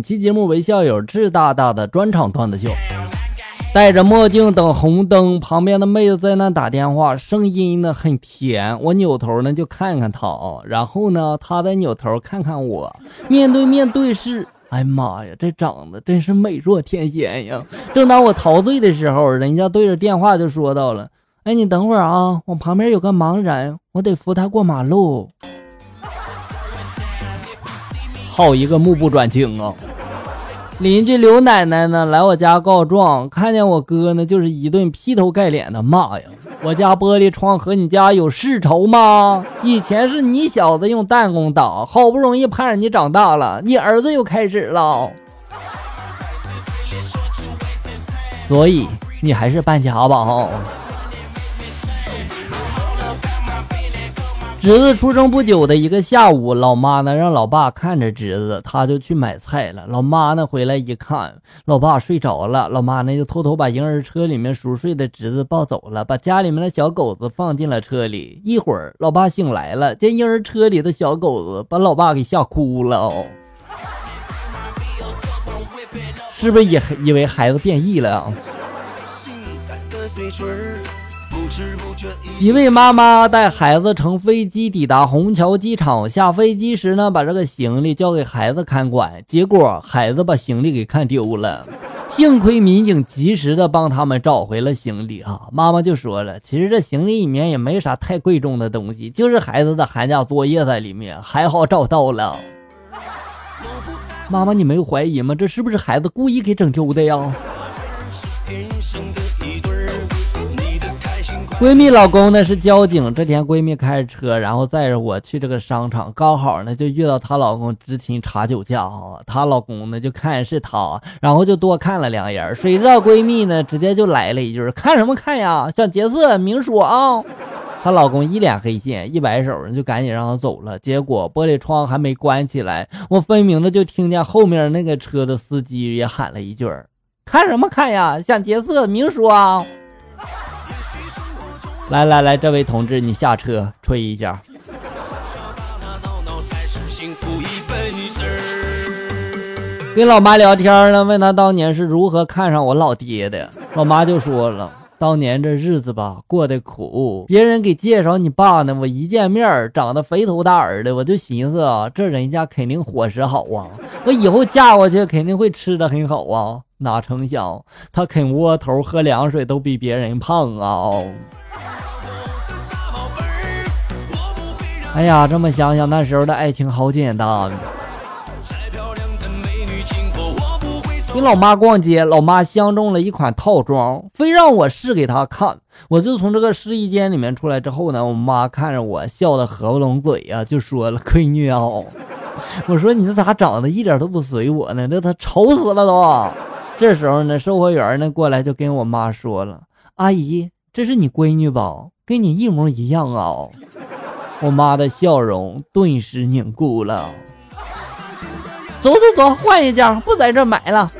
本期节目为校友志大大的专场段子秀。戴着墨镜等红灯，旁边的妹子在那打电话，声音呢很甜。我扭头呢就看看她，然后呢她再扭头看看我，面对面对视。哎妈呀，这长得真是美若天仙呀！正当我陶醉的时候，人家对着电话就说到了：“哎，你等会儿啊，我旁边有个盲人，我得扶他过马路。”好一个目不转睛啊！邻居刘奶奶呢来我家告状，看见我哥呢就是一顿劈头盖脸的骂呀！我家玻璃窗和你家有世仇吗？以前是你小子用弹弓打，好不容易盼着你长大了，你儿子又开始了，所以你还是搬家吧哈。侄子出生不久的一个下午，老妈呢让老爸看着侄子，他就去买菜了。老妈呢回来一看，老爸睡着了，老妈呢就偷偷把婴儿车里面熟睡的侄子抱走了，把家里面的小狗子放进了车里。一会儿，老爸醒来了，见婴儿车里的小狗子，把老爸给吓哭了。是不是也以为孩子变异了？一位妈妈带孩子乘飞机抵达虹桥机场，下飞机时呢，把这个行李交给孩子看管，结果孩子把行李给看丢了，幸亏民警及时的帮他们找回了行李啊。妈妈就说了，其实这行李里面也没啥太贵重的东西，就是孩子的寒假作业在里面，还好找到了。妈妈，你没有怀疑吗？这是不是孩子故意给整丢的呀？闺蜜老公呢是交警，这天闺蜜开着车，然后载着我去这个商场，刚好呢就遇到她老公执勤查酒驾啊，她老公呢就看是她，然后就多看了两眼，谁知道闺蜜呢直接就来了一句：“看什么看呀，想劫色明说啊！”她老公一脸黑线，一摆手就赶紧让她走了。结果玻璃窗还没关起来，我分明的就听见后面那个车的司机也喊了一句：“看什么看呀，想劫色明说啊！”来来来，这位同志，你下车吹一下。跟老妈聊天呢，问她当年是如何看上我老爹的。老妈就说了，当年这日子吧，过得苦。别人给介绍你爸呢，我一见面长得肥头大耳的，我就寻思啊，这人家肯定伙食好啊，我以后嫁过去肯定会吃的很好啊。哪成想，他啃窝头、喝凉水都比别人胖啊。哎呀，这么想想，那时候的爱情好简单。你老妈逛街，老妈相中了一款套装，非让我试给她看。我就从这个试衣间里面出来之后呢，我妈看着我笑得合不拢嘴呀，就说了：“闺女啊，我说你这咋长得一点都不随我呢？这他丑死了都。”这时候呢，售货员呢过来就跟我妈说了：“阿姨，这是你闺女吧？跟你一模一样啊。”我妈的笑容顿时凝固了。走走走，换一家，不在这买了。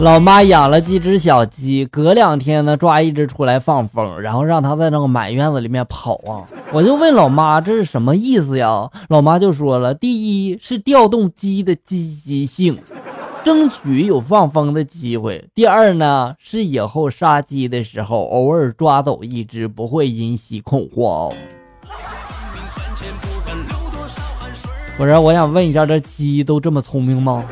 老妈养了几只小鸡，隔两天呢抓一只出来放风，然后让它在那个满院子里面跑啊。我就问老妈这是什么意思呀？老妈就说了，第一是调动鸡的积极性。争取有放风的机会。第二呢，是以后杀鸡的时候，偶尔抓走一只，不会引起恐慌。不是，我想问一下，这鸡都这么聪明吗？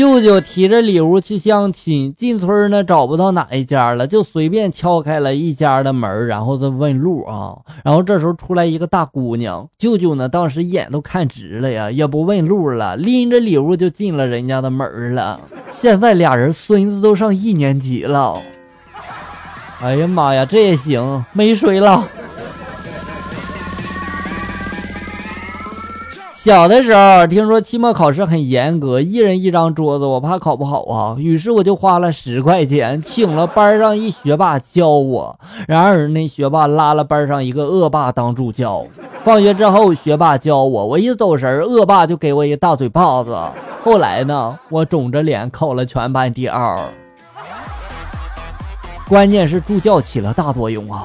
舅舅提着礼物去相亲，进村呢找不到哪一家了，就随便敲开了一家的门，然后再问路啊。然后这时候出来一个大姑娘，舅舅呢当时眼都看直了呀，也不问路了，拎着礼物就进了人家的门了。现在俩人孙子都上一年级了，哎呀妈呀，这也行，没水了。小的时候听说期末考试很严格，一人一张桌子，我怕考不好啊，于是我就花了十块钱请了班上一学霸教我。然而那学霸拉了班上一个恶霸当助教。放学之后，学霸教我，我一走神，恶霸就给我一大嘴巴子。后来呢，我肿着脸考了全班第二。关键是助教起了大作用啊。